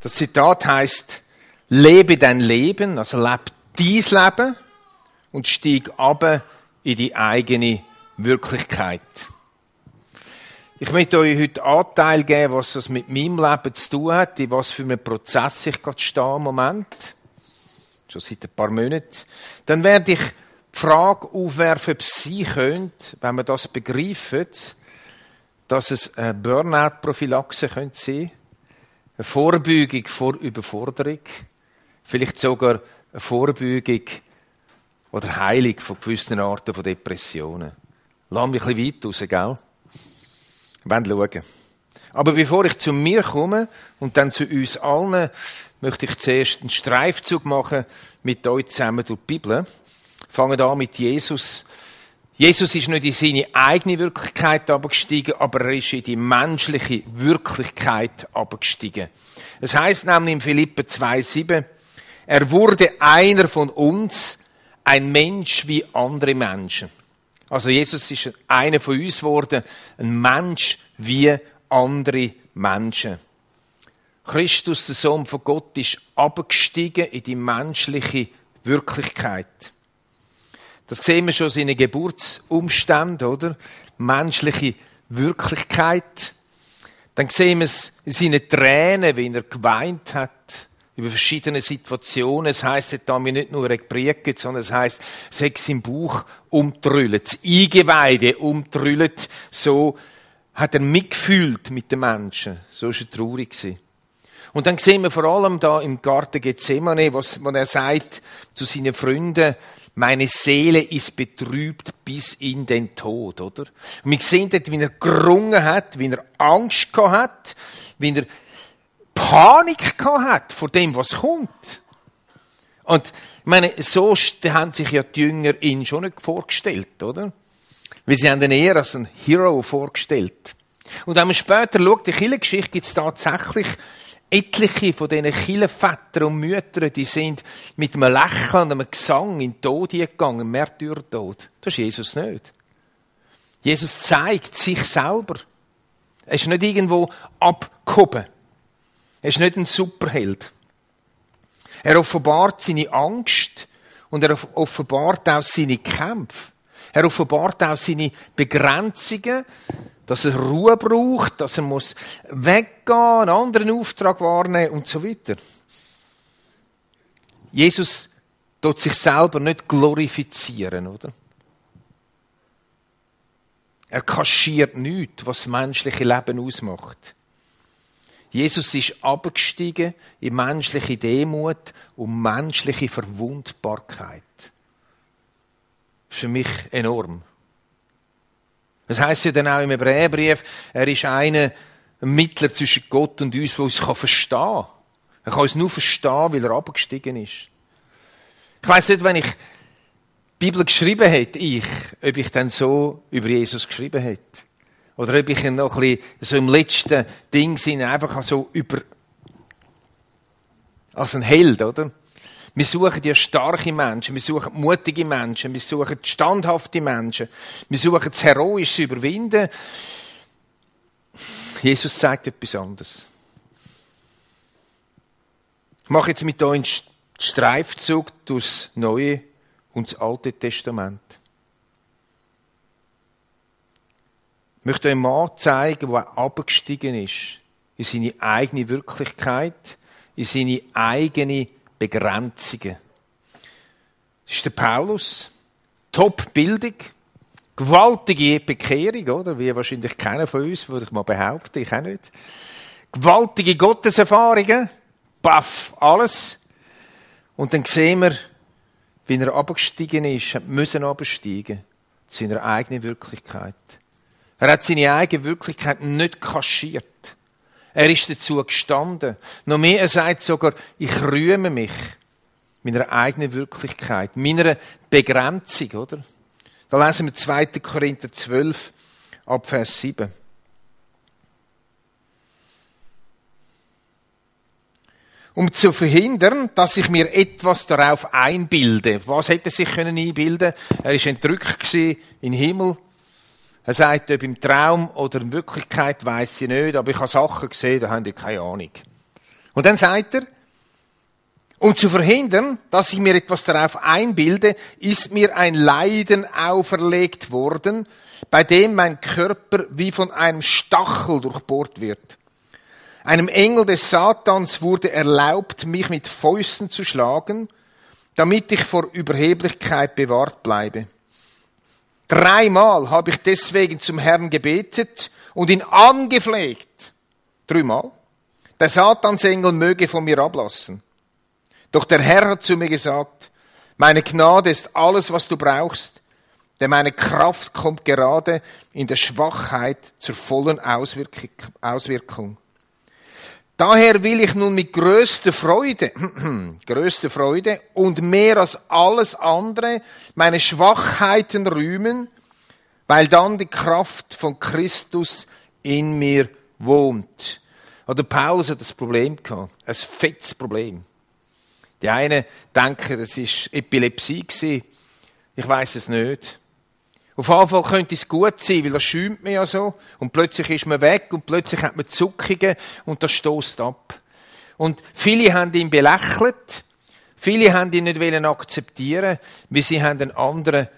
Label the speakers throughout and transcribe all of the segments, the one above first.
Speaker 1: Das Zitat heißt: Lebe dein Leben, also leb dein Leben und stieg ab in die eigene Wirklichkeit. Ich möchte euch heute Anteil geben, was das mit meinem Leben zu tun hat, in was für einem Prozess ich gerade stehe im Moment. Schon seit ein paar Monaten. Dann werde ich die Frage aufwerfen, ob Sie könnt, wenn man das begreift, dass es eine Burnout-Prophylaxe sein könnte eine Vorbeugung vor Überforderung, vielleicht sogar eine Vorbeugung oder Heilung von gewissen Arten von Depressionen. Lass mich ein bisschen weit raus, gell? Wir schauen. Aber bevor ich zu mir komme und dann zu uns allen, möchte ich zuerst einen Streifzug machen mit euch zusammen durch die Bibel. Fangen an mit Jesus. Jesus ist nicht in seine eigene Wirklichkeit abgestiegen, aber er ist in die menschliche Wirklichkeit abgestiegen. Es heißt nämlich in Philippe 2,7, er wurde einer von uns, ein Mensch wie andere Menschen. Also Jesus ist einer von uns geworden, ein Mensch wie andere Menschen. Christus, der Sohn von Gott, ist abgestiegen in die menschliche Wirklichkeit. Das sehen wir schon in seinen Geburtsumständen, oder? Menschliche Wirklichkeit. Dann sehen wir es in seinen Tränen, wie er geweint hat über verschiedene Situationen. Es heisst da mir nicht nur gepriegt, sondern es heisst, Sex im Bauch umtrüllt, das Eingeweide umtrüllt. So hat er mitgefühlt mit den Menschen. So ist er traurig. Und dann sehen wir vor allem da im Garten Gethsemane, was, was er sagt zu seinen Freunden, meine Seele ist betrübt bis in den Tod, oder? Und wir sehen dort, wie er gerungen hat, wie er Angst gehabt hat, wie er Panik gehabt hat vor dem, was kommt. Und ich meine, so haben sich ja die Jünger ihn schon nicht vorgestellt, oder? Weil sie haben ihn eher als einen Hero vorgestellt. Und wenn man später schaut, die Kirchengeschichte gibt es tatsächlich etliche von diesen Kirchenvätern und Müttern, die sind mit einem Lächeln und einem Gesang in den Tod gegangen, Märtyrertod. Das ist Jesus nicht. Jesus zeigt sich selber. Er ist nicht irgendwo abgehoben. Er ist nicht ein Superheld. Er offenbart seine Angst und er offenbart auch seine Kämpfe. Er offenbart auch seine Begrenzungen, dass er Ruhe braucht, dass er muss weggehen, einen anderen Auftrag wahrnehmen und so weiter. Jesus tut sich selber nicht glorifizieren, oder? Er kaschiert nichts, was das menschliche Leben ausmacht. Jesus ist abgestiegen in menschliche Demut und menschliche Verwundbarkeit. Das ist für mich enorm. Das heißt ja dann auch im Hebräerbrief, er ist einer, ein Mittler zwischen Gott und uns, der uns verstehen kann. Er kann uns nur verstehen, weil er abgestiegen ist. Ich weiß nicht, wenn ich die Bibel geschrieben hätte, ich, ob ich dann so über Jesus geschrieben hätte. Oder ob ich ihn noch ein bisschen so im letzten Ding sind, einfach so über, als ein Held, oder? Wir suchen ja starke Menschen, wir suchen mutige Menschen, wir suchen standhafte Menschen, wir suchen das heroische Überwinden. Jesus sagt etwas anderes. Ich mache jetzt mit euch einen Streifzug durchs Neue und das Alte Testament. Ich möchte euch einen Mann zeigen, der abgestiegen ist in seine eigene Wirklichkeit, in seine eigene Begrenzungen. Das ist der Paulus. Top-Bildung. Gewaltige Bekehrung, oder? Wie wahrscheinlich keiner von uns, würde ich mal behaupten. Ich auch nicht. Gewaltige Gotteserfahrungen. Baff, alles. Und dann sehen wir, wie er abgestiegen ist, müssen absteigen. Zu seiner eigenen Wirklichkeit. Er hat seine eigene Wirklichkeit nicht kaschiert. Er ist dazu gestanden. Noch mehr, er sagt sogar, ich rühme mich meiner eigenen Wirklichkeit, meiner Begrenzung, oder? Da lesen wir 2. Korinther 12, ab Vers 7. um zu verhindern, dass ich mir etwas darauf einbilde. Was hätte er sich können einbilden? Er ist entrückt in den Himmel, er sagt, ob im Traum oder in Wirklichkeit weiß ich nicht, aber ich habe Sachen gesehen, da haben die keine Ahnung. Und dann sagt er, um zu verhindern, dass ich mir etwas darauf einbilde, ist mir ein Leiden auferlegt worden, bei dem mein Körper wie von einem Stachel durchbohrt wird. Einem Engel des Satans wurde erlaubt, mich mit Fäusten zu schlagen, damit ich vor Überheblichkeit bewahrt bleibe. Dreimal habe ich deswegen zum Herrn gebetet und ihn angefleht. Dreimal. Der Satansengel möge von mir ablassen. Doch der Herr hat zu mir gesagt, meine Gnade ist alles, was du brauchst, denn meine Kraft kommt gerade in der Schwachheit zur vollen Auswirkung. Daher will ich nun mit größter Freude, größter Freude und mehr als alles andere meine Schwachheiten rühmen, weil dann die Kraft von Christus in mir wohnt. Oder Paulus hat das Problem gehabt, ein fettes Problem. Die einen denken, das ist Epilepsie gewesen. Ich weiß es nicht. Auf jeden Fall könnte es gut sein, weil er schäumt mir ja so. Und plötzlich ist man weg und plötzlich hat man Zuckungen und das stoßt ab. Und viele haben ihn belächelt. Viele haben ihn nicht akzeptieren, weil sie haben einen anderen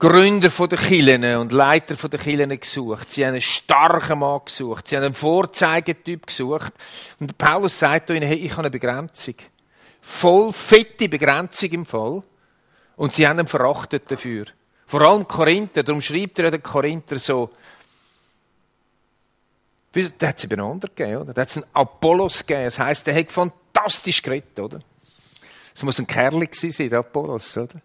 Speaker 1: Gründer der Kirchen und Leiter der Kirchen gesucht. Sie haben einen starken Mann gesucht. Sie haben einen Vorzeigetyp gesucht. Und Paulus sagt ihnen, hey, ich habe eine Begrenzung. Voll fette Begrenzung im Fall. Und sie haben ihn verachtet dafür. Vor allem Korinther, darum schreibt er den Korinther so, da hat es eben einen gegeben, oder? Da hat es einen Apollos gegeben. Das heisst, der hat fantastisch geredet, oder? Es muss ein Kerl gewesen sein, der Apollos, oder?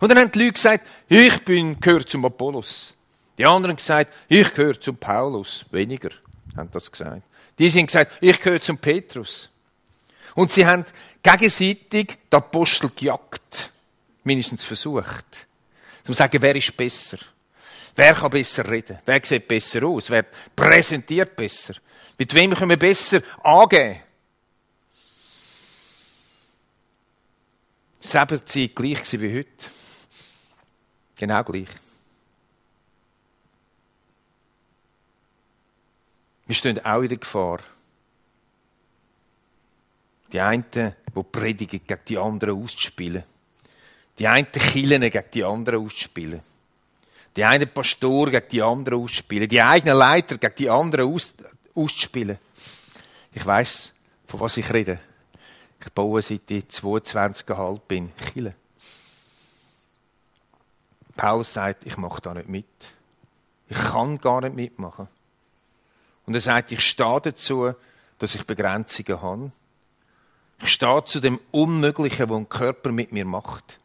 Speaker 1: Und dann haben die Leute gesagt, ich bin, gehöre zum Apollos. Die anderen gesagt, ich gehöre zum Paulus. Weniger haben das gesagt. Die sind gesagt, ich gehöre zum Petrus. Und sie haben gegenseitig die Apostel gejagt mindestens versucht. Zum sagen, wer ist besser? Wer kann besser reden? Wer sieht besser aus? Wer präsentiert besser? Mit wem können wir besser angehen? Selber Zeit gleich wie heute. Genau gleich. Wir stehen auch in der Gefahr. Die einen, die predigen, gegen die anderen auszuspielen die einen Killen gegen die anderen ausspielen. Die einen Pastor gegen die anderen ausspielen. Die eigenen Leiter gegen die anderen aus, ausspielen. Ich weiß, von was ich rede. Ich baue seit ich 22,5 bin Kille. Paulus sagt, ich mache da nicht mit. Ich kann gar nicht mitmachen. Und er sagt, ich stehe dazu, dass ich Begrenzungen habe. Ich stehe zu dem Unmöglichen, was ein Körper mit mir macht.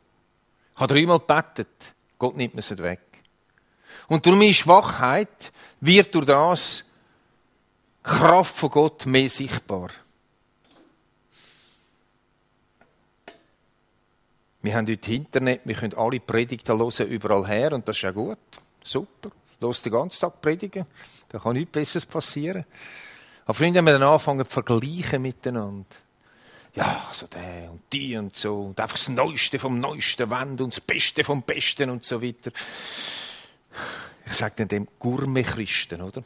Speaker 1: Ich habe dreimal gebetet. Gott nimmt mir es weg. Und durch meine Schwachheit wird durch das Kraft von Gott mehr sichtbar. Wir haben heute Internet, wir können alle Predigten hören, überall her, und das ist ja gut. Super. Los den ganzen Tag predigen. Da kann nichts Besseres passieren. Aber Freunde, haben wir dann anfangen zu vergleichen miteinander ja, so der und die und so, und einfach das Neueste vom Neuesten Wand und das Beste vom Besten und so weiter. Ich sage dann dem Gourmet-Christen, oder?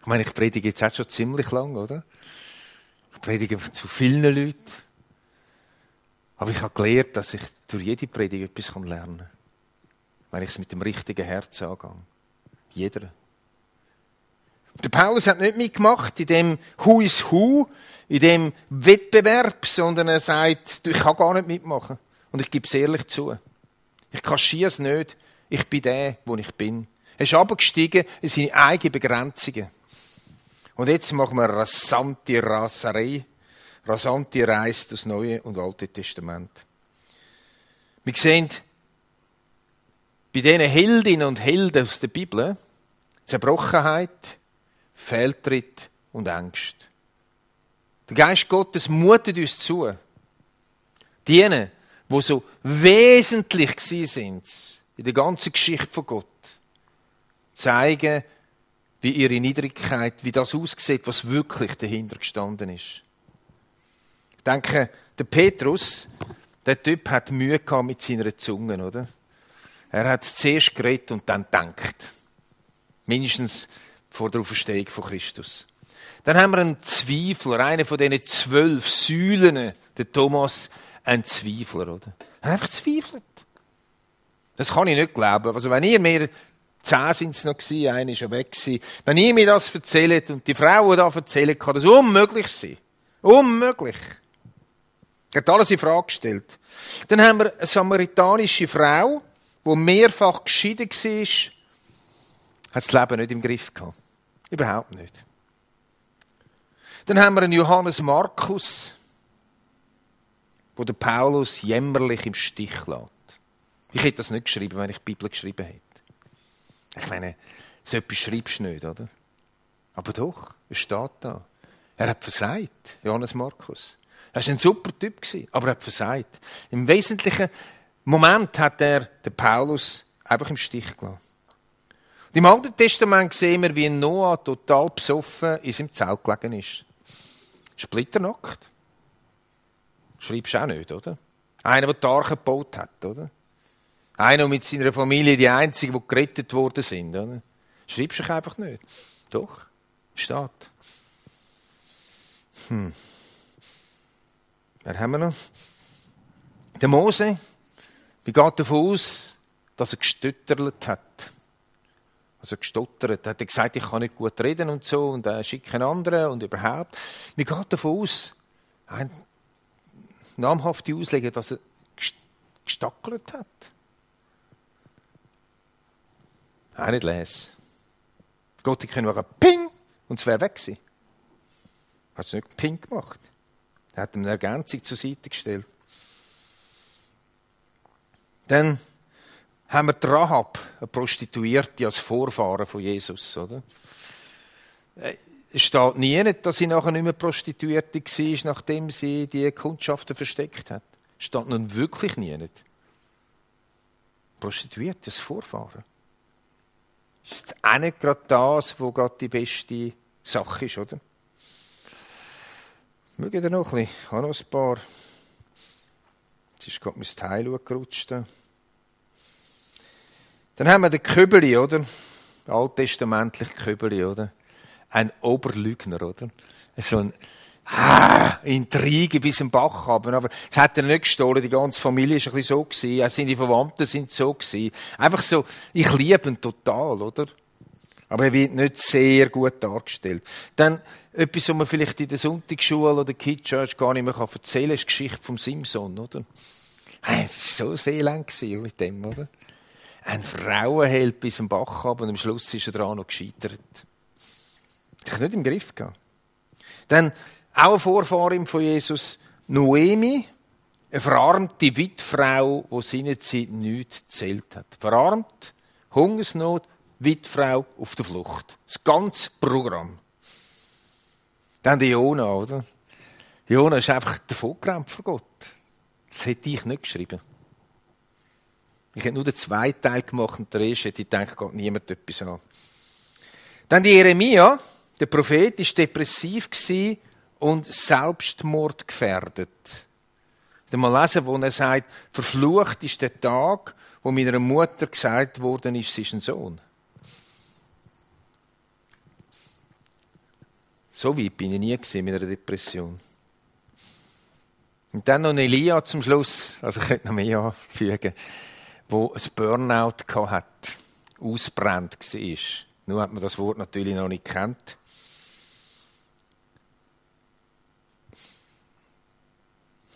Speaker 1: Ich meine, ich predige jetzt auch schon ziemlich lang, oder? Ich predige zu vielen Leuten. Aber ich habe gelernt, dass ich durch jede Predigt etwas lernen kann. Wenn ich es mit dem richtigen Herz angehe. Jeder. Der Paulus hat nicht mitgemacht in dem Who is Who, in dem Wettbewerb, sondern er sagt, ich kann gar nicht mitmachen. Und ich gebe es ehrlich zu. Ich kaschiere es nicht. Ich bin der, wo ich bin. Er ist abgestiegen in seine eigenen Begrenzungen. Und jetzt machen wir rasante Raserei, rasante Reise das Neue und Alte Testament. Wir sehen bei diesen Heldinnen und Helden aus der Bibel Zerbrochenheit, Fehltritt und Angst. Der Geist Gottes mutet uns zu. Diejenigen, die so wesentlich sind in der ganzen Geschichte von Gott, zeigen, wie ihre Niedrigkeit, wie das aussieht, was wirklich dahinter gestanden ist. Ich denke, der Petrus, der Typ hat Mühe gehabt mit seiner Zunge, oder? Er hat zuerst geredet und dann denkt. Mindestens vor der Auferstehung von Christus. Dann haben wir einen Zweifler, einen von diesen zwölf Säulen, der Thomas, ein Zweifler, oder? Einfach zweifelt. Das kann ich nicht glauben. Also wenn ihr mir, zehn sind es noch gewesen, einer ist ja weg gewesen, wenn ihr mir das erzählt und die Frauen da erzählen, kann das unmöglich sein. Unmöglich. Er hat alles in Frage gestellt. Dann haben wir eine samaritanische Frau, die mehrfach geschieden war, hat das Leben nicht im Griff gehabt. Überhaupt nicht. Dann haben wir einen Johannes Markus, wo der Paulus jämmerlich im Stich lässt. Ich hätte das nicht geschrieben, wenn ich die Bibel geschrieben hätte. Ich meine, so etwas schreibst du nicht, oder? Aber doch, es steht da. Er hat versagt, Johannes Markus. Er war ein super Typ, aber er hat versagt. Im wesentlichen Moment hat er den Paulus einfach im Stich gelassen. Im Alten Testament sehen wir, wie Noah total besoffen in seinem Zelt gelegen ist. Splitternackt. Schreibst du auch nicht, oder? Einer, der die Arche gebaut hat, oder? Einer mit seiner Familie, die einzigen, die gerettet worden sind, oder? Schreibst du einfach nicht. Doch, steht. Hm. Wer haben wir noch? Der Mose. Wie geht davon aus, dass er gestüttert hat? Also gestottert. Er hat gesagt, ich kann nicht gut reden und so und er schickt einen anderen und überhaupt. Wie geht davon aus? Ein namhafte Ausleger, dass er gestackelt hat. Auch nicht lesen. Gott, ich nur ein Ping und es wäre weg gewesen. Hat es nicht Ping gemacht. Er hat ihm eine Ergänzung zur Seite gestellt. Dann haben wir die Rahab, eine Prostituierte, als Vorfahren von Jesus, oder? Äh, es steht nie, dass sie nachher nicht mehr Prostituierte war, nachdem sie die Kundschaften versteckt hat. Es steht nun wirklich nie. Prostituierte als Vorfahren. Das ist auch nicht gerade das, was gerade die beste Sache ist, oder? Mögen ihr noch ein bisschen? Ich habe noch ein paar. Jetzt ist gerade mein Teil gerutscht. Dann haben wir den Köbeli, oder? Alttestamentlich Köbeli, oder? Ein Oberlügner, oder? So ein ah, Intrige bis zum Bach haben. Aber das hat er nicht gestohlen. Die ganze Familie ist ein bisschen so. Auch seine Verwandten sind so. Einfach so, ich liebe ihn total, oder? Aber er wird nicht sehr gut dargestellt. Dann etwas, was man vielleicht in der Sonntagsschule oder Kid Church gar nicht mehr erzählen kann, ist die Geschichte vom Simson, oder? Es war so seelang mit dem, oder? Ein Frauenheld bis zum Bach ab und am Schluss ist er daran noch gescheitert. Ich nicht im Griff gehabt. Dann auch eine Vorfahrin von Jesus, Noemi, eine verarmte Witfrau, die seinerzeit nichts zählt hat. Verarmt, Hungersnot, Witfrau auf der Flucht. Das ganze Programm. Dann die Jona, oder? Jona ist einfach davongerannt von Gott. Das hätte ich nicht geschrieben. Ich hätte nur den zweiten Teil gemacht und der erste hätte ich gedacht, geht niemand etwas an. Dann die Jeremia, der Prophet, war depressiv und selbstmordgefährdet. Ich mal lesen, wo er sagt, verflucht ist der Tag, wo meiner Mutter gesagt worden ist, sie ist ein Sohn. So weit bin ich nie gesehen mit einer Depression. Und dann noch Elia zum Schluss, also ich könnte noch mehr anfügen, wo ein Burnout hat, ausbrennt war. Nur hat man das Wort natürlich noch nicht kennt.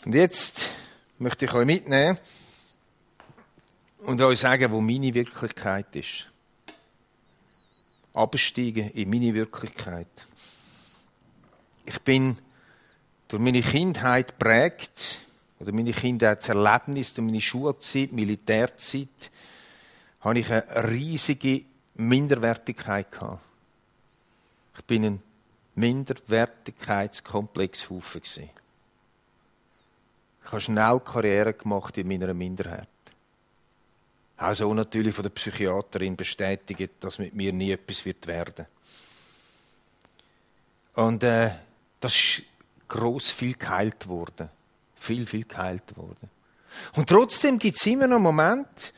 Speaker 1: Und jetzt möchte ich euch mitnehmen und euch sagen, wo meine Wirklichkeit ist. Absteigen in meine Wirklichkeit. Ich bin durch meine Kindheit prägt, oder meine Kindheitserlebnisse, durch meine Schulzeit, Militärzeit, habe ich eine riesige Minderwertigkeit gehabt. Ich bin ein Minderwertigkeitskomplexhaufen gewesen. Ich habe schnell Karriere gemacht in meiner Minderheit. Also natürlich von der Psychiaterin bestätigt, dass mit mir nie etwas wird werden. Und äh, das ist gross viel geheilt worden. Viel, viel geheilt worden. Und trotzdem gibt es immer noch Momente,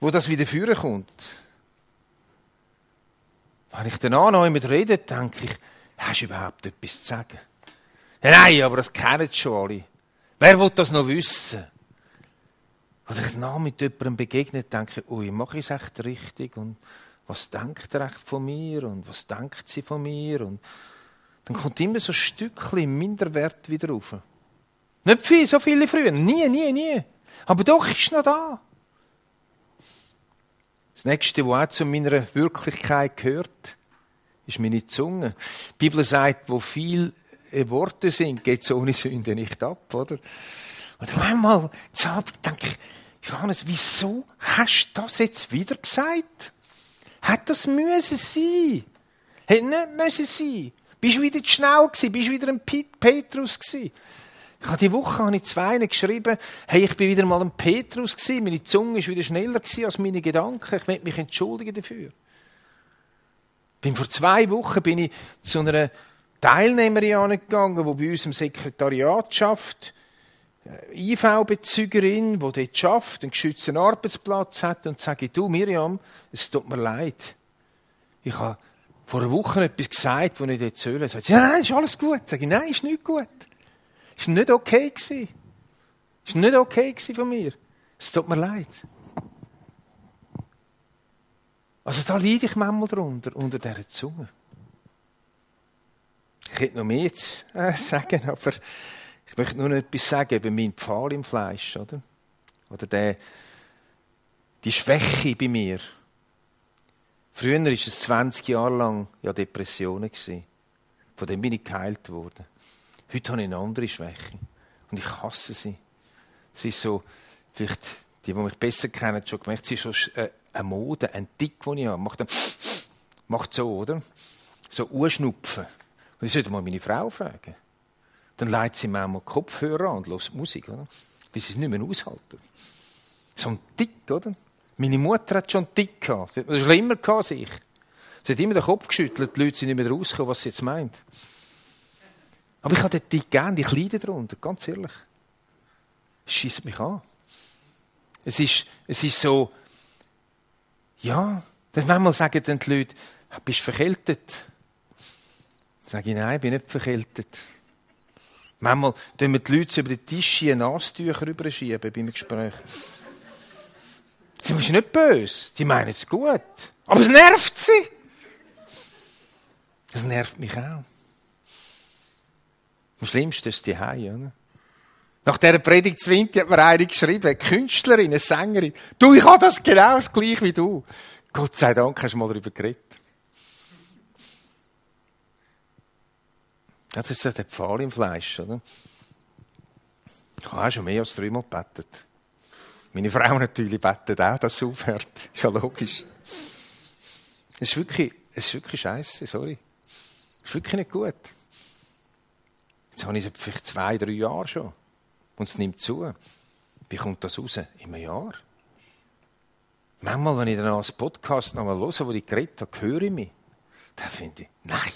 Speaker 1: wo das wieder führen kommt. Wenn ich dann auch noch mit rede, denke ich, hast du überhaupt etwas zu sagen? Ja, nein, aber das kennen schon alle. Wer will das noch wissen? Oder ich nah mit jemandem begegnet, denke ich, ui, mache ich es echt richtig? Und was denkt er echt von mir? Und was denkt sie von mir? Und dann kommt immer so ein Stückchen Minderwert wieder rauf. Nicht viel, so viele früher. Nie, nie, nie. Aber doch ist noch da. Das nächste, was auch zu meiner Wirklichkeit gehört, ist meine Zunge. Die Bibel sagt, wo viel Worte sind, geht es ohne Sünde nicht ab, oder? Und einmal denke ich, Johannes, wieso hast du das jetzt wieder gesagt? Hat das müssen sein? Hätte nicht müssen sein. Bist du wieder zu schnell gewesen? Bist du wieder ein Petrus gewesen? Ich habe die Woche habe ich zwei geschrieben, hey, ich bin wieder mal ein Petrus gewesen. Meine Zunge ist wieder schneller gewesen als meine Gedanken. Ich möchte mich entschuldigen dafür. Bin vor zwei Wochen bin ich zu einer Teilnehmerin gegangen, die bei uns im Sekretariat schafft. IV-Bezügerin, die dort schafft, einen geschützten Arbeitsplatz hat und sage, du Miriam, es tut mir leid. Ich habe vor einer Woche etwas gesagt, das ich dort soll. Sagt sie, nein, ist alles gut. Sage ich, nein, ist nicht gut. Ist nicht okay gewesen. Ist nicht okay von mir. Es tut mir leid. Also da leide ich manchmal drunter, unter dieser Zunge. Ich hätte noch mehr zu äh, sagen, aber ich möchte nur noch etwas sagen über meinen Pfahl im Fleisch, oder? Oder der, die Schwäche bei mir. Früher war es 20 Jahre lang ja Depressionen. Von dem bin ich geheilt worden. Heute habe ich eine andere Schwäche. Und ich hasse sie. Sie ist so, vielleicht die, die mich besser kennen, schon gemerkt, sie ist schon äh, eine Mode, ein Tick, den ich habe. Macht, dann, macht so, oder? So Urschnupfen. Und ich sollte mal meine Frau fragen. Dann leitet sie mir mal Kopfhörer an und hört Musik, oder? Bis sie es nicht mehr aushalten. So ein Tick, oder? Meine Mutter hat schon einen Tick gehabt. Sie hat schlimmer gehabt als ich. Sie hat immer den Kopf geschüttelt, die Leute sind nicht mehr rausgekommen, was sie jetzt meint. Aber ich habe den Tick gern, ich leide darunter, ganz ehrlich. Es schießt mich an. Es ist, es ist so, ja, dann manchmal sagen dann die Leute, bist du verkältet? Sage ich, nein, ich bin nicht verkältet. Manchmal tun wir die Leute über den Tisch ein Nasstücher rüberschieben beim Gespräch. Sie sind nicht böse, sie meinen es gut. Aber es nervt sie. Das nervt mich auch. Am schlimmsten ist die Hause? Nach dieser Predigt 20 hat mir eine geschrieben, eine Künstlerin, eine Sängerin. Du, ich habe das genau das gleiche wie du. Gott sei Dank hast du mal darüber geredet. Das ist so der Pfahl im Fleisch, oder? Ich habe auch schon mehr als dreimal gebetet. Meine Frau natürlich betet auch, dass es aufhört. Ist ja logisch. Es ist wirklich, es ist wirklich scheiße, sorry. Es ist wirklich nicht gut. Jetzt habe ich es vielleicht zwei, drei Jahre schon. Und es nimmt zu. Wie kommt das raus? Einem Jahr. Manchmal, wenn ich dann als Podcast noch mal höre, wo ich geredet habe, höre ich mich. Dann finde ich, nein,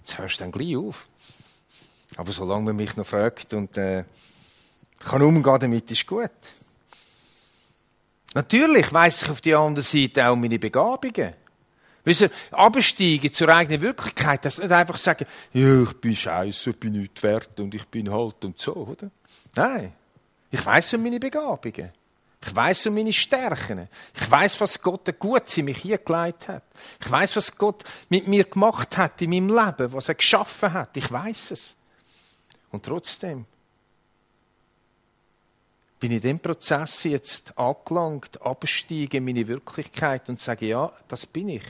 Speaker 1: jetzt hörst du dann gleich auf. Aber solange man mich noch fragt und äh, kann umgehen damit, ist gut. Natürlich weiss ich auf der anderen Seite auch meine Begabungen. Wisst ihr, absteigen zur eigenen Wirklichkeit, das nicht einfach sagen, ja, ich bin scheiße, ich bin nicht wert und ich bin halt und so, oder? Nein. Ich weiß um meine Begabungen. Ich weiß um meine Stärken. Ich weiß, was Gott gut in mich hingelegt hat. Ich weiß, was Gott mit mir gemacht hat in meinem Leben, was er geschaffen hat. Ich weiß es. Und trotzdem bin ich in dem Prozess jetzt angelangt, absteigen in meine Wirklichkeit und sage, ja, das bin ich.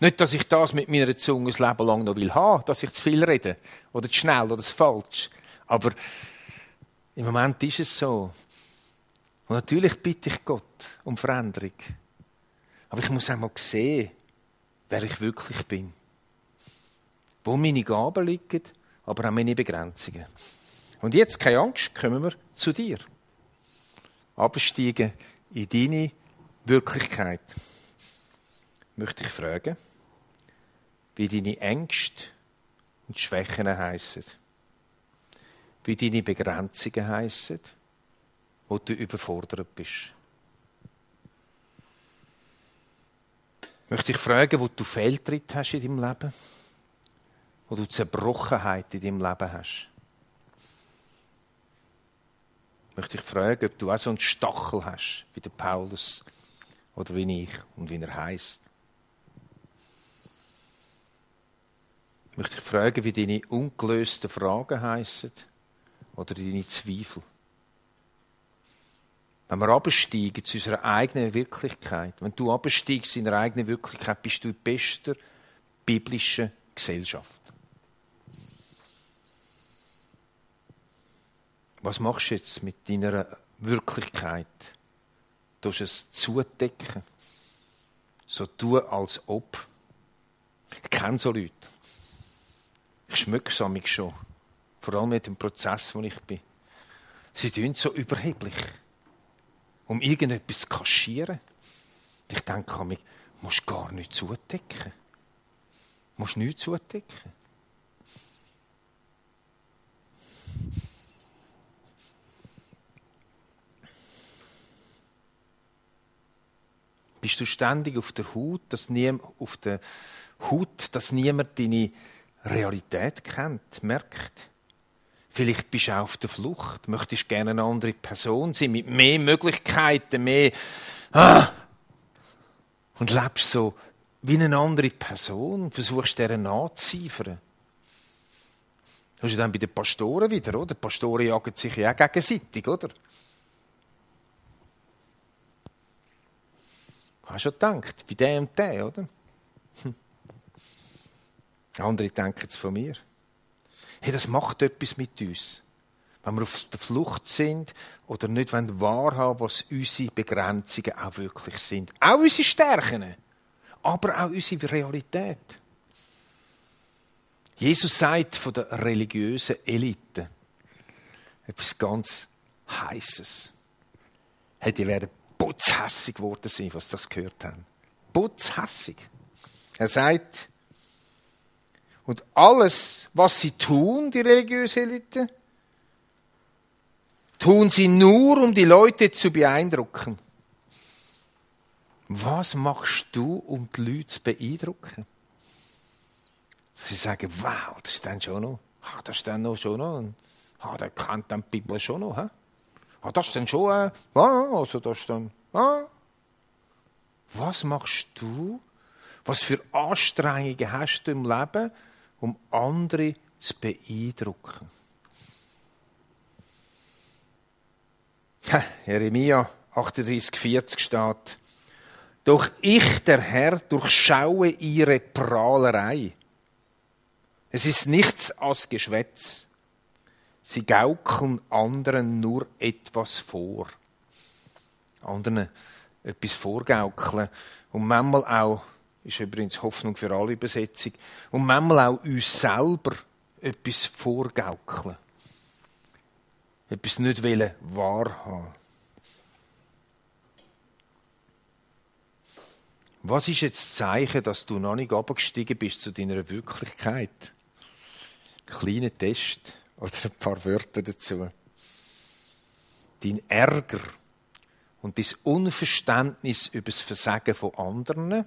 Speaker 1: Nicht, dass ich das mit meiner Zunge das Leben lang noch will haben, dass ich zu viel rede oder zu schnell oder zu falsch. Aber im Moment ist es so. Und natürlich bitte ich Gott um Veränderung. Aber ich muss einmal sehen, wer ich wirklich bin. Wo meine Gaben liegen, aber auch meine Begrenzungen. Und jetzt, keine Angst, kommen wir zu dir. Absteigen in deine Wirklichkeit möchte ich fragen, wie deine Ängste und Schwächen heissen, wie deine Begrenzungen heissen, wo du überfordert bist. Ich möchte dich fragen, wo du Fehltritt hast in deinem Leben, wo du Zerbrochenheit in deinem Leben hast. Ich möchte dich fragen, ob du auch so einen Stachel hast, wie der Paulus oder wie ich und wie er heißt. Ich möchte dich fragen, wie deine ungelösten Fragen heißen oder deine Zweifel. Wenn wir absteigen zu unserer eigenen Wirklichkeit, wenn du absteigst in deiner eigenen Wirklichkeit, bist du in bester biblischer Gesellschaft. Was machst du jetzt mit deiner Wirklichkeit? Du es zudecken. So tun, als ob. Ich kenne so Leute. Es schon. Vor allem mit dem Prozess, wo ich bin. Sie tun so überheblich. Um irgendetwas zu kaschieren. Ich denke mir, du musst gar nicht zudecken. Du musst nichts zudecken. Bist du ständig auf der Haut, dass nie, auf der Haut, dass niemand deine Realität kennt, merkt. Vielleicht bist du auf der Flucht, möchtest gerne eine andere Person sein, mit mehr Möglichkeiten, mehr, ah, und lebst so wie eine andere Person, versuchst deren nachzuziefern. Das ist dann bei den Pastoren wieder, oder? Die Pastoren jagen sich ja auch gegenseitig, oder? Hast du schon gedacht, bei dem und dem, oder? Hm. Andere denken es von mir. Hey, das macht etwas mit uns. Wenn wir auf der Flucht sind oder nicht wahrhaben was unsere Begrenzungen auch wirklich sind. Auch unsere Stärken, aber auch unsere Realität. Jesus sagt von der religiösen Elite etwas ganz Heißes. Hey, die werden putzhässig geworden sein, was das gehört haben. Putzhässig. Er sagt, und alles, was sie tun, die religiöse Elite, tun sie nur, um die Leute zu beeindrucken. Was machst du, um die Leute zu beeindrucken? Sie sagen, wow, das ist dann schon noch, ah, das ist dann noch schon noch, ah, der kennt dann die Bibel schon noch, hä? ah, das ist dann schon, äh, ah, also das ist dann, ah. Was machst du? Was für Anstrengungen hast du im Leben, um andere zu beeindrucken. Jeremia 38, 40 steht, Doch ich, der Herr, durchschaue ihre Prahlerei. Es ist nichts als Geschwätz. Sie gaukeln anderen nur etwas vor. Anderen etwas vorgaukeln und manchmal auch ist übrigens Hoffnung für alle Übersetzung. Und manchmal auch uns selber etwas vorgaukeln. Etwas nicht wollen wahrhaben. Was ist jetzt das Zeichen, dass du noch nicht abgestiegen bist zu deiner Wirklichkeit? Kleiner Test oder ein paar Wörter dazu. Dein Ärger und dein Unverständnis über das Versagen von anderen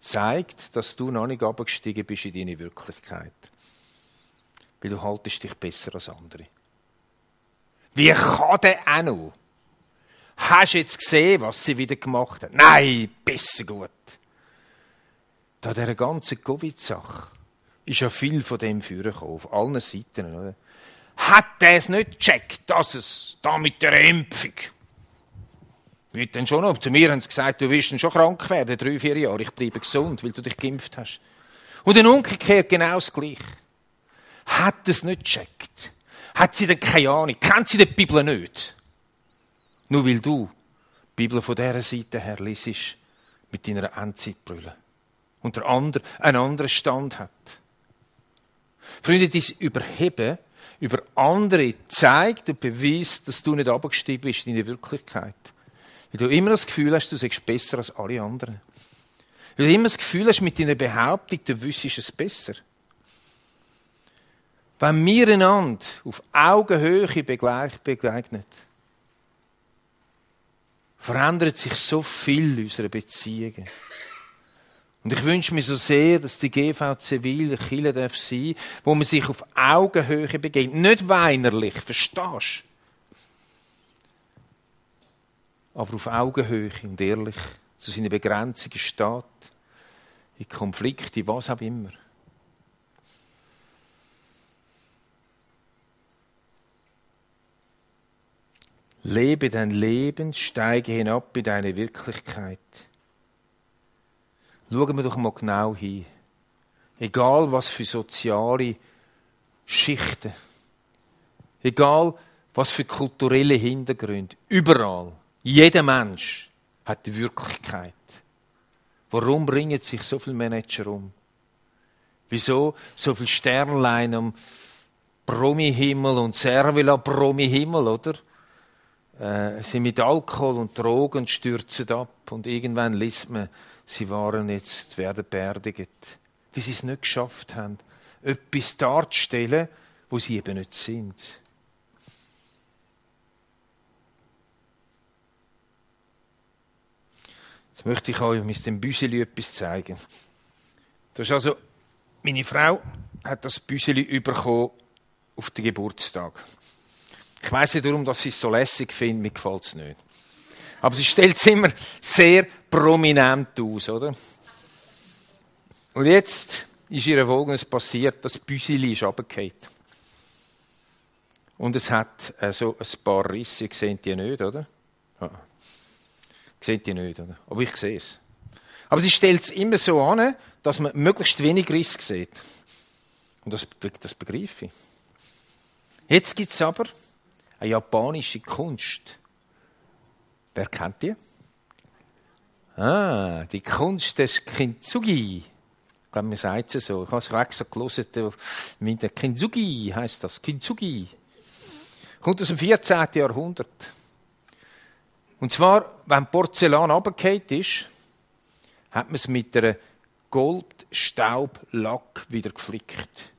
Speaker 1: zeigt, dass du noch nicht abgestiegen bist in deine Wirklichkeit. Weil du haltest dich besser als andere. Wie kann der auch noch? Hast du jetzt gesehen, was sie wieder gemacht hat? Nein, besser gut. Da dieser ganzen Covid-Sache ist ja viel von dem vorgekommen, auf allen Seiten. Oder? Hat er es nicht gecheckt, dass es da mit der Impfung wird dann schon noch. Zu mir haben sie gesagt, du wirst dann schon krank werden, drei, vier Jahre. Ich bleibe gesund, weil du dich geimpft hast. Und dann umgekehrt genau das Gleiche. Hat es nicht gecheckt? Hat sie denn keine Ahnung? Kennt sie die Bibel nicht? Nur weil du die Bibel von dieser Seite her liest, mit deiner Endzeitbrille. Und der andere einen anderen Stand hat. Freunde, dies Überheben über andere zeigt und beweist, dass du nicht abgestiegen bist in die Wirklichkeit. Weil du immer das Gefühl hast, du seist besser als alle anderen. Weil du immer das Gefühl hast, mit deiner Behauptung, du wüsstest es besser. Wenn wir einander auf Augenhöhe begegnen, verändert sich so viel in unseren Beziehungen. Und ich wünsche mir so sehr, dass die GV Zivil Kirche darf sein, wo man sich auf Augenhöhe begegnet. Nicht weinerlich, verstehst du? Aber auf Augenhöhe und ehrlich zu seinen Begrenzungen steht, in Konflikte, was auch immer. Lebe dein Leben, steige hinab in deine Wirklichkeit. Schauen wir doch mal genau hin. Egal was für soziale Schichten, egal was für kulturelle Hintergründe, überall, jeder Mensch hat die Wirklichkeit. Warum bringen sich so viele Manager um? Wieso so viele Sternlein am Promi-Himmel und Servila Promi-Himmel, oder? Äh, sind mit Alkohol und Drogen stürzen ab und irgendwann liest man, sie waren jetzt, werden beerdigt. Wie sie es nicht geschafft haben, etwas darzustellen, wo sie eben nicht sind. Jetzt möchte ich euch mit dem Büseli etwas zeigen. Das ist also, meine Frau hat das Büseli bekommen auf den Geburtstag. Ich weiß nicht dass sie es so lässig finde, mir gefällt es nicht. Aber sie stellt es immer sehr prominent aus, oder? Und jetzt ist ihr Folgendes passiert, das Büsili ist runtergefallen. Und es hat äh, so ein paar Risse, sehen die nicht, oder? Ja. Seht die nicht, oder? Aber ich sehe es. Aber sie stellt es immer so an, dass man möglichst wenig Risse sieht. Und das, das begreife ich. Jetzt gibt es aber eine japanische Kunst. Wer kennt die? Ah, die Kunst des Kintsugi. Ich glaube, man sagt es so. Ich habe es extra gelesen. Mit der Kintsugi heißt das. Kintsugi. Kommt aus dem 14. Jahrhundert. Und zwar, wenn Porzellan runtergefallen ist, hat man es mit einer Goldstaublack wieder geflickt.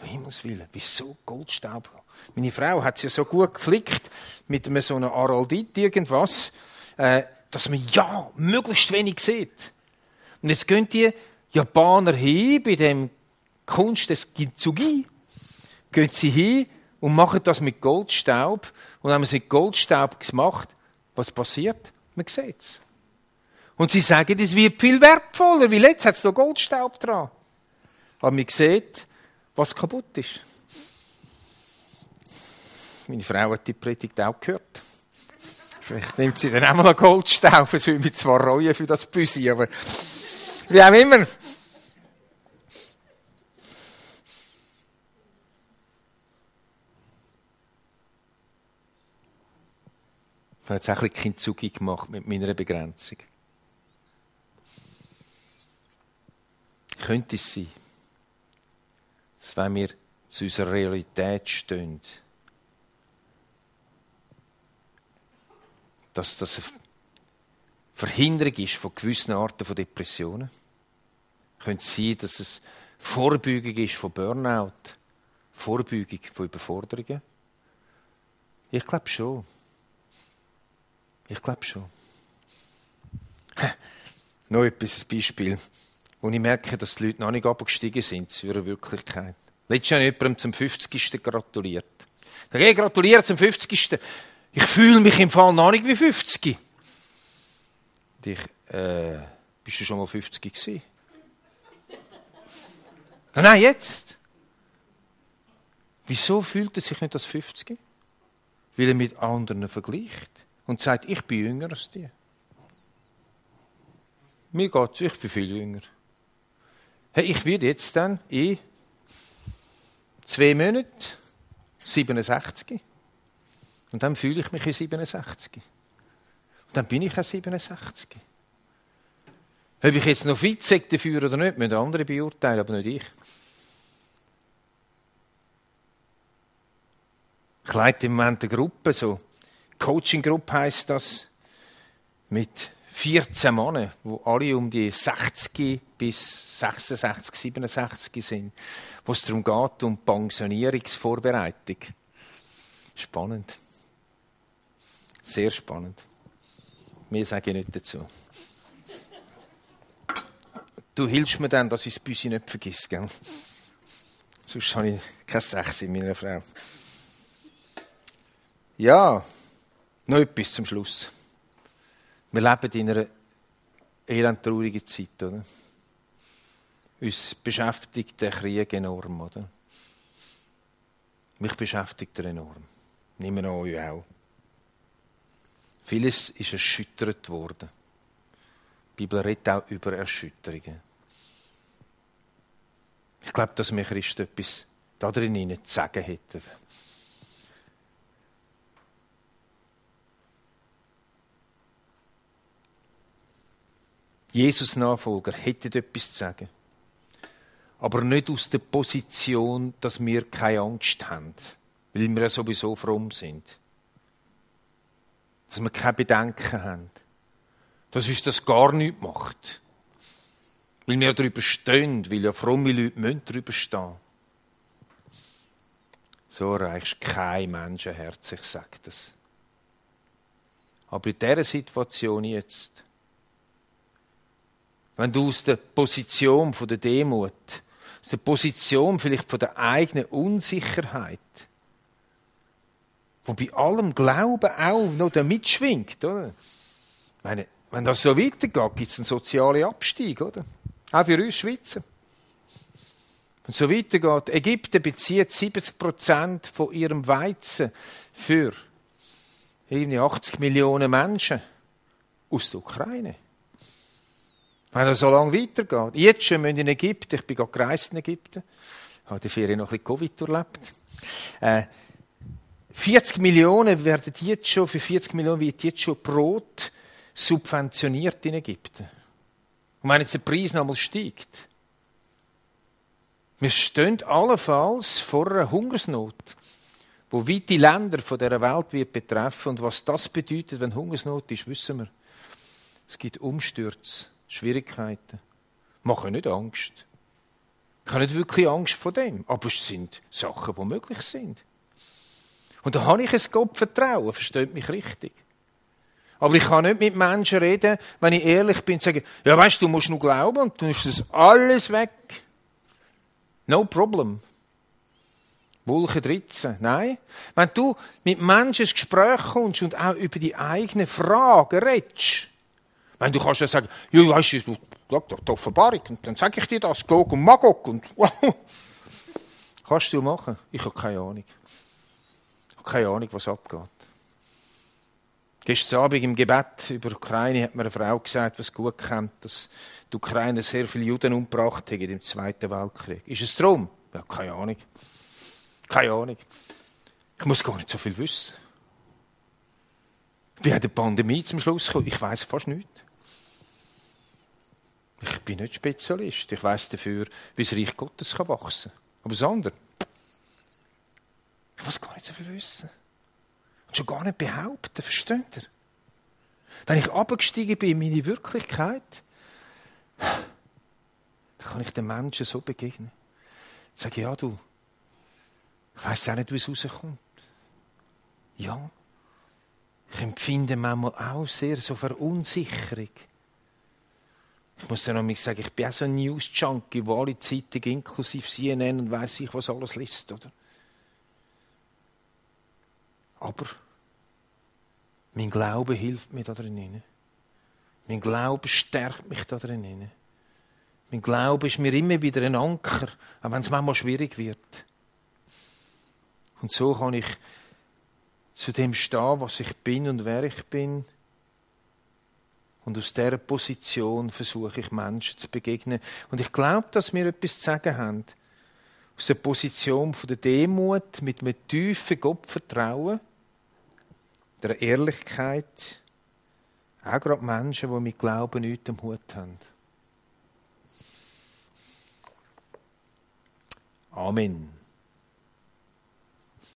Speaker 1: Um Himmels Willen, wieso Goldstaub? Meine Frau hat es ja so gut geflickt mit einem so einem Araldit irgendwas, äh, dass man ja möglichst wenig sieht. Und jetzt gehen die Japaner hin bei dem Kunst des Kintsugi, gehen sie hin und machen das mit Goldstaub. Und wenn man es mit Goldstaub gemacht, was passiert? Man sieht es. Und sie sagen, es wird viel wertvoller, weil jetzt hat es so Goldstaub dran. Aber man sieht, was kaputt ist. Meine Frau hat die Predigt auch gehört. Vielleicht nimmt sie dann auch mal einen Goldstaub, es würde mich zwar reuen für das Büsi, aber wie auch immer. Ich habe jetzt auch ein bisschen Kintsugi gemacht mit meiner Begrenzung. Könnte es sein, dass wenn wir zu unserer Realität stehen, dass das eine Verhinderung ist von gewissen Arten von Depressionen? Könnte es sein, dass es Vorbeugung ist von Burnout? Vorbeugung von Überforderungen? Ich glaube schon. Ich glaube schon. noch etwas Beispiel, wo ich merke, dass die Leute noch nicht abgestiegen sind zu ihrer Wirklichkeit. Letztes Jahr jemandem zum 50. gratuliert. Ich gratuliere zum 50. Ich fühle mich im Fall noch nicht wie 50. Und ich, äh, bist du schon mal 50 gewesen? Nein, jetzt. Wieso fühlt er sich nicht als 50? Weil er mit anderen vergleicht und sagt, ich bin jünger als die. Mir geht's, ich bin viel jünger. Hey, ich werde jetzt dann in zwei Monaten 67. Und dann fühle ich mich in 67. Und dann bin ich auch 67. Ob ich jetzt noch fit dafür oder nicht, müssen andere beurteilen, aber nicht ich. Ich leite im Moment eine Gruppe, so Coaching-Gruppe heisst das, mit 14 Männern, wo alle um die 60 bis 66, 67 sind, wo es darum geht, um Pensionierungsvorbereitung. Spannend. Sehr spannend. Mehr sage ich nicht dazu. Du hilfst mir dann, dass ich das Büsi nicht vergesse, gell? Sonst habe ich kein Sex in meiner Frau. Ja, noch etwas zum Schluss. Wir leben in einer elend traurigen Zeit, oder? Uns beschäftigt der Krieg enorm, oder? Mich beschäftigt er enorm. Nehmen an euch auch. Vieles ist erschüttert worden. Die Bibel redet auch über Erschütterungen. Ich glaube, dass wir Christen etwas da drin zu sagen hätten. Jesus-Nachfolger hätten etwas zu sagen. Aber nicht aus der Position, dass wir keine Angst haben, weil wir ja sowieso fromm sind. Dass wir keine Bedenken haben. Dass uns das gar nichts macht. Weil wir darüber stehen, weil ja fromme Leute müssen darüber stehen. So erreichst kein Menschenherz, ich sage das. Aber in dieser Situation jetzt, wenn du aus der Position von der Demut, aus der Position vielleicht von der eigenen Unsicherheit, wo bei allem Glauben auch noch da mitschwingt, oder? Meine, wenn das so weitergeht, gibt es einen sozialen Abstieg, oder? Auch für uns Schweizer. Wenn es so weitergeht, Ägypten bezieht 70 Prozent von ihrem Weizen für 80 Millionen Menschen aus der Ukraine. Wenn das so lange weitergeht. Jetzt schon müssen in Ägypten, ich bin gerade gereist in Ägypten, habe die Ferien noch ein bisschen Covid erlebt. Äh, 40 Millionen werden jetzt schon, für 40 Millionen wird jetzt schon Brot subventioniert in Ägypten. Und wenn jetzt der Preis nochmal steigt, wir stehen allenfalls vor einer Hungersnot, wo weite Länder von dieser Welt wird betreffen. Und was das bedeutet, wenn Hungersnot ist, wissen wir. Es gibt Umstürze. Schwierigkeiten. Machen nicht Angst. Ich habe nicht wirklich Angst vor dem, aber es sind Sachen, die möglich sind. Und da habe ich ein Gottvertrauen, versteht mich richtig. Aber ich kann nicht mit Menschen reden, wenn ich ehrlich bin, und sagen, ja weißt du, du musst nur glauben und dann ist das alles weg. No problem. Wolke 13. Nein. Wenn du mit Menschen ins Gespräch kommst und auch über die eigenen Fragen redest, wenn du kannst ja sagen, ja, weißt du, schau doch die Offenbarung, und dann sage ich dir das, Gog und Magog, und kannst du machen. Ich habe keine Ahnung. Ich habe keine Ahnung, was abgeht. Gestern Abend im Gebet über die Ukraine hat mir eine Frau gesagt, was gut kennt, dass die Ukraine sehr viele Juden umgebracht hat im Zweiten Weltkrieg. Ist es darum? Ja, keine Ahnung. Keine Ahnung. Ich muss gar nicht so viel wissen. Wie hat die Pandemie zum Schluss gekommen? Ich weiß fast nichts. Ich bin nicht Spezialist. Ich weiß dafür, wie das Reich Gottes wachsen kann. Aber das andere, ich muss gar nicht so viel wissen. Und schon gar nicht behaupten, versteht ihr? Wenn ich abgestiegen bin in meine Wirklichkeit, dann kann ich den Menschen so begegnen. Ich sage, ja, du, ich weiß auch nicht, wie es rauskommt. Ja, ich empfinde manchmal auch sehr so Verunsicherung. Ich muss ja noch mal sagen, ich bin auch so ein News-Junkie, wo alle Zeitungen inklusive CNN und weiss ich, was alles liest, oder? Aber mein Glaube hilft mir da drin. Mein Glaube stärkt mich da drin. Mein Glaube ist mir immer wieder ein Anker, auch wenn es manchmal schwierig wird. Und so kann ich zu dem stehen, was ich bin und wer ich bin und aus dieser Position versuche ich Menschen zu begegnen. Und ich glaube, dass wir etwas zu sagen haben. Aus der Position der Demut, mit einem tiefen Gottvertrauen, der Ehrlichkeit, auch gerade Menschen, die mit Glauben nichts am Hut haben. Amen.